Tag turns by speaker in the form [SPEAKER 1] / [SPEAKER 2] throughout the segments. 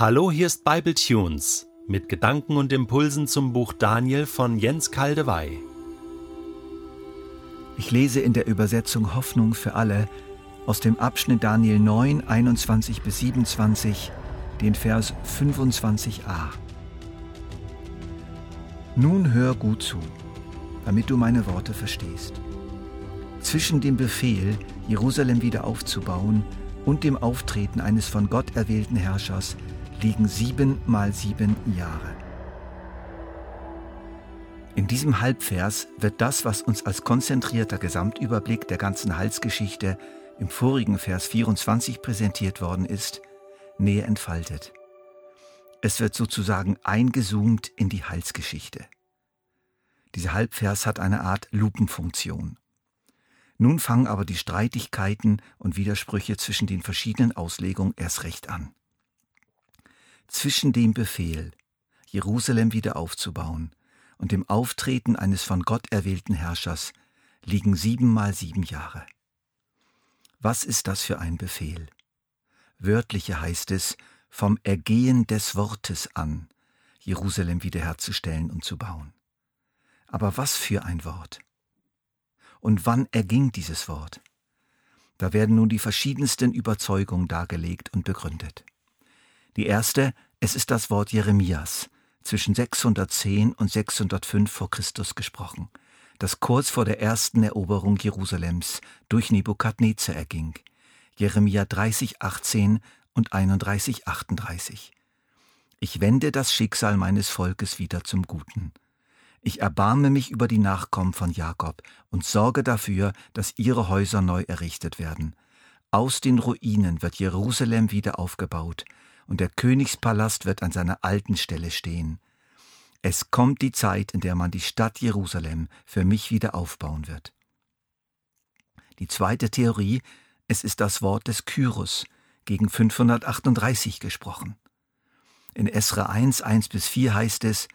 [SPEAKER 1] Hallo, hier ist Bible Tunes mit Gedanken und Impulsen zum Buch Daniel von Jens Kaldewey.
[SPEAKER 2] Ich lese in der Übersetzung Hoffnung für alle aus dem Abschnitt Daniel 9, 21 bis 27, den Vers 25a. Nun hör gut zu, damit du meine Worte verstehst. Zwischen dem Befehl, Jerusalem wieder aufzubauen, und dem Auftreten eines von Gott erwählten Herrschers liegen sieben mal sieben Jahre. In diesem Halbvers wird das, was uns als konzentrierter Gesamtüberblick der ganzen Heilsgeschichte im vorigen Vers 24 präsentiert worden ist, näher entfaltet. Es wird sozusagen eingezoomt in die Heilsgeschichte. Dieser Halbvers hat eine Art Lupenfunktion. Nun fangen aber die Streitigkeiten und Widersprüche zwischen den verschiedenen Auslegungen erst recht an. Zwischen dem Befehl, Jerusalem wieder aufzubauen, und dem Auftreten eines von Gott erwählten Herrschers liegen sieben mal sieben Jahre. Was ist das für ein Befehl? Wörtliche heißt es, vom Ergehen des Wortes an, Jerusalem wiederherzustellen und zu bauen. Aber was für ein Wort? Und wann erging dieses Wort? Da werden nun die verschiedensten Überzeugungen dargelegt und begründet. Die erste, es ist das Wort Jeremias, zwischen 610 und 605 vor Christus gesprochen, das kurz vor der ersten Eroberung Jerusalems durch Nebukadnezar erging. Jeremia 30, 18 und 31, 38. Ich wende das Schicksal meines Volkes wieder zum Guten. Ich erbarme mich über die Nachkommen von Jakob und sorge dafür, dass ihre Häuser neu errichtet werden. Aus den Ruinen wird Jerusalem wieder aufgebaut, und der Königspalast wird an seiner alten Stelle stehen. Es kommt die Zeit, in der man die Stadt Jerusalem für mich wieder aufbauen wird. Die zweite Theorie, es ist das Wort des Kyros, gegen 538 gesprochen. In Esra 1, 1 bis 4 heißt es,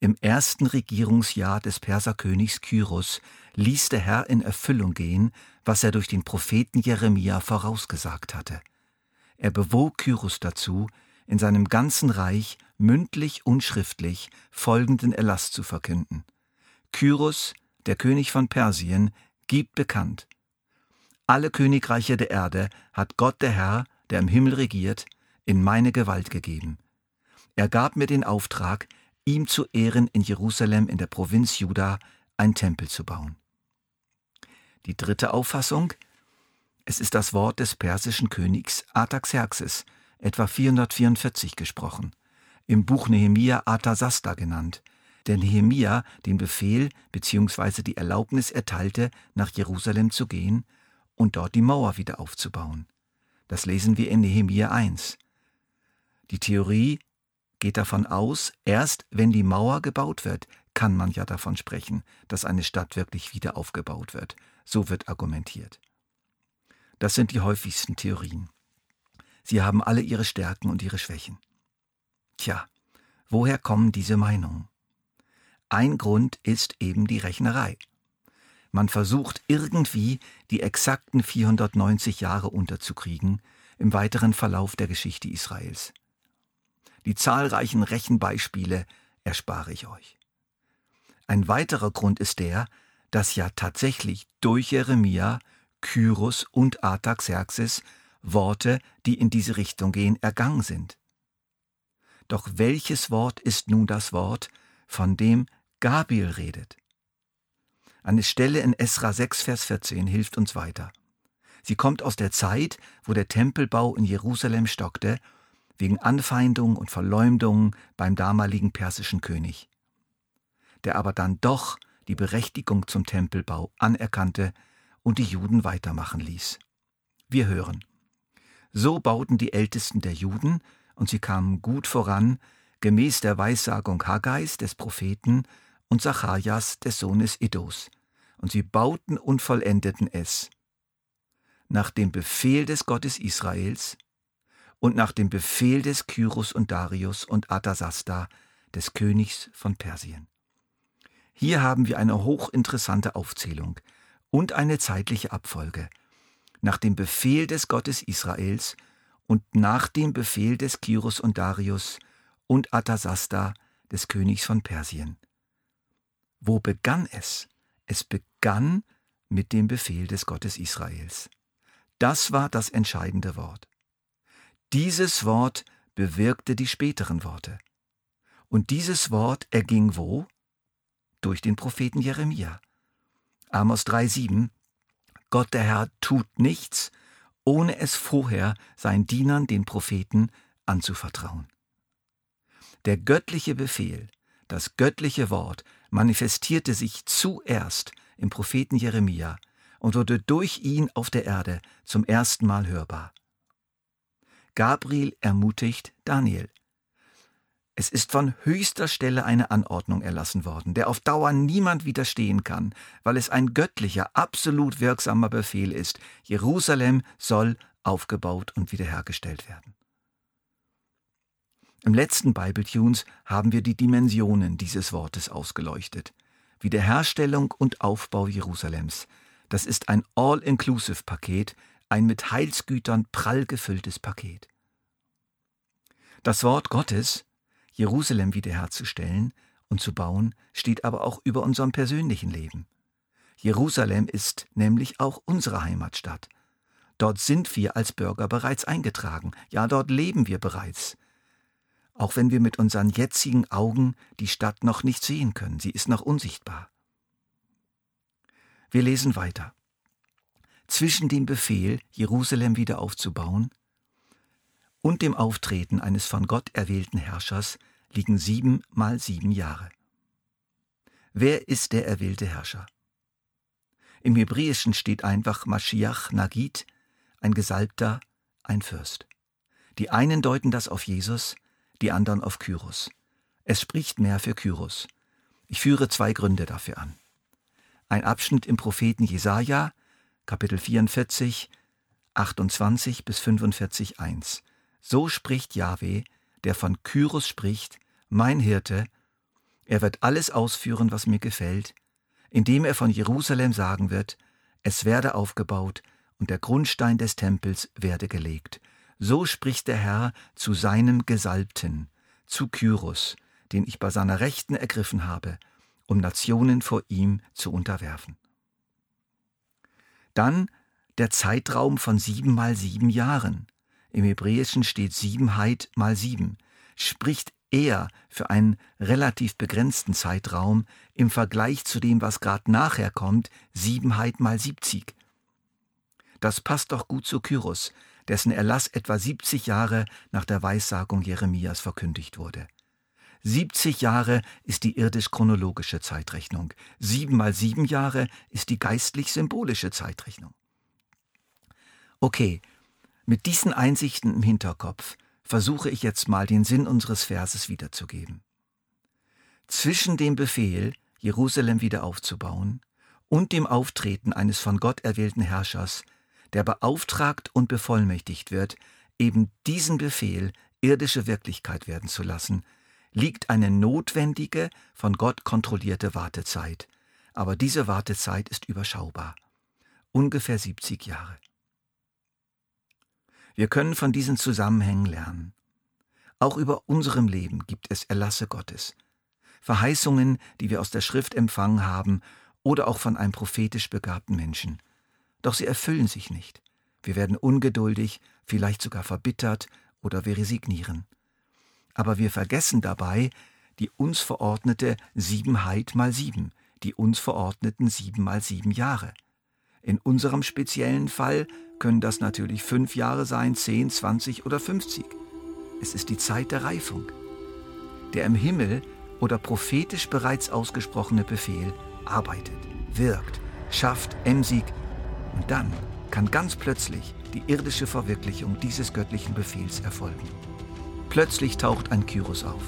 [SPEAKER 2] im ersten Regierungsjahr des Perserkönigs Kyros ließ der Herr in Erfüllung gehen, was er durch den Propheten Jeremia vorausgesagt hatte. Er bewog Kyros dazu, in seinem ganzen Reich mündlich und schriftlich folgenden Erlass zu verkünden. Kyros, der König von Persien, gibt bekannt. Alle Königreiche der Erde hat Gott der Herr, der im Himmel regiert, in meine Gewalt gegeben. Er gab mir den Auftrag, ihm zu Ehren in Jerusalem in der Provinz Juda ein Tempel zu bauen. Die dritte Auffassung, es ist das Wort des persischen Königs Artaxerxes, etwa 444 gesprochen, im Buch Nehemia Artasasta genannt, der Nehemia den Befehl bzw. die Erlaubnis erteilte, nach Jerusalem zu gehen und dort die Mauer wieder aufzubauen. Das lesen wir in Nehemia 1. Die Theorie geht davon aus, erst wenn die Mauer gebaut wird, kann man ja davon sprechen, dass eine Stadt wirklich wieder aufgebaut wird. So wird argumentiert. Das sind die häufigsten Theorien. Sie haben alle ihre Stärken und ihre Schwächen. Tja, woher kommen diese Meinungen? Ein Grund ist eben die Rechnerei. Man versucht irgendwie die exakten 490 Jahre unterzukriegen im weiteren Verlauf der Geschichte Israels. Die zahlreichen Rechenbeispiele erspare ich euch. Ein weiterer Grund ist der, dass ja tatsächlich durch Jeremia Kyros und Artaxerxes Worte, die in diese Richtung gehen, ergangen sind. Doch welches Wort ist nun das Wort, von dem Gabriel redet? Eine Stelle in Esra 6, Vers 14 hilft uns weiter. Sie kommt aus der Zeit, wo der Tempelbau in Jerusalem stockte, wegen Anfeindung und Verleumdung beim damaligen persischen König, der aber dann doch die Berechtigung zum Tempelbau anerkannte und die Juden weitermachen ließ. Wir hören. So bauten die Ältesten der Juden, und sie kamen gut voran, gemäß der Weissagung Haggais des Propheten und Zacharias des Sohnes Iddos, und sie bauten und vollendeten es. Nach dem Befehl des Gottes Israels und nach dem Befehl des Kyros und Darius und Artasasta, des Königs von Persien. Hier haben wir eine hochinteressante Aufzählung und eine zeitliche Abfolge. Nach dem Befehl des Gottes Israels und nach dem Befehl des Kyros und Darius und Atasasta, des Königs von Persien. Wo begann es? Es begann mit dem Befehl des Gottes Israels. Das war das entscheidende Wort. Dieses Wort bewirkte die späteren Worte. Und dieses Wort erging wo? Durch den Propheten Jeremia. Amos 3,7 Gott der Herr tut nichts, ohne es vorher seinen Dienern, den Propheten, anzuvertrauen. Der göttliche Befehl, das göttliche Wort, manifestierte sich zuerst im Propheten Jeremia und wurde durch ihn auf der Erde zum ersten Mal hörbar. Gabriel ermutigt Daniel. Es ist von höchster Stelle eine Anordnung erlassen worden, der auf Dauer niemand widerstehen kann, weil es ein göttlicher, absolut wirksamer Befehl ist. Jerusalem soll aufgebaut und wiederhergestellt werden. Im letzten Bible Tunes haben wir die Dimensionen dieses Wortes ausgeleuchtet. Wiederherstellung und Aufbau Jerusalems. Das ist ein All-Inclusive-Paket, ein mit Heilsgütern prall gefülltes Paket. Das Wort Gottes, Jerusalem wiederherzustellen und zu bauen, steht aber auch über unserem persönlichen Leben. Jerusalem ist nämlich auch unsere Heimatstadt. Dort sind wir als Bürger bereits eingetragen, ja dort leben wir bereits. Auch wenn wir mit unseren jetzigen Augen die Stadt noch nicht sehen können, sie ist noch unsichtbar. Wir lesen weiter. Zwischen dem Befehl, Jerusalem wieder aufzubauen, und dem Auftreten eines von Gott erwählten Herrschers liegen sieben mal sieben Jahre. Wer ist der erwählte Herrscher? Im Hebräischen steht einfach Mashiach Nagid, ein Gesalbter, ein Fürst. Die einen deuten das auf Jesus, die anderen auf Kyros. Es spricht mehr für Kyros. Ich führe zwei Gründe dafür an. Ein Abschnitt im Propheten Jesaja, Kapitel 44, 28 bis 45, 1. So spricht Jahwe, der von Kyros spricht, mein Hirte, er wird alles ausführen, was mir gefällt, indem er von Jerusalem sagen wird, es werde aufgebaut und der Grundstein des Tempels werde gelegt. So spricht der Herr zu seinem Gesalbten, zu Kyros, den ich bei seiner Rechten ergriffen habe, um Nationen vor ihm zu unterwerfen. Dann der Zeitraum von sieben mal sieben Jahren. Im Hebräischen steht Siebenheit mal sieben, spricht eher für einen relativ begrenzten Zeitraum im Vergleich zu dem, was gerade nachher kommt, Siebenheit mal siebzig. Das passt doch gut zu Kyros, dessen Erlass etwa 70 Jahre nach der Weissagung Jeremias verkündigt wurde. 70 Jahre ist die irdisch-chronologische Zeitrechnung, sieben mal sieben Jahre ist die geistlich-symbolische Zeitrechnung. Okay, mit diesen Einsichten im Hinterkopf versuche ich jetzt mal den Sinn unseres Verses wiederzugeben. Zwischen dem Befehl, Jerusalem wieder aufzubauen, und dem Auftreten eines von Gott erwählten Herrschers, der beauftragt und bevollmächtigt wird, eben diesen Befehl irdische Wirklichkeit werden zu lassen, liegt eine notwendige, von Gott kontrollierte Wartezeit. Aber diese Wartezeit ist überschaubar. Ungefähr 70 Jahre. Wir können von diesen Zusammenhängen lernen. Auch über unserem Leben gibt es Erlasse Gottes. Verheißungen, die wir aus der Schrift empfangen haben oder auch von einem prophetisch begabten Menschen. Doch sie erfüllen sich nicht. Wir werden ungeduldig, vielleicht sogar verbittert oder wir resignieren. Aber wir vergessen dabei die uns verordnete Siebenheit mal sieben, die uns verordneten sieben mal sieben Jahre. In unserem speziellen Fall können das natürlich fünf Jahre sein, zehn, zwanzig oder fünfzig. Es ist die Zeit der Reifung. Der im Himmel oder prophetisch bereits ausgesprochene Befehl arbeitet, wirkt, schafft, emsig und dann kann ganz plötzlich die irdische Verwirklichung dieses göttlichen Befehls erfolgen. Plötzlich taucht ein Kyros auf.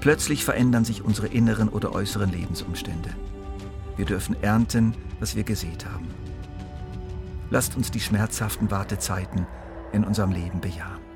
[SPEAKER 2] Plötzlich verändern sich unsere inneren oder äußeren Lebensumstände. Wir dürfen ernten, was wir gesät haben. Lasst uns die schmerzhaften Wartezeiten in unserem Leben bejahen.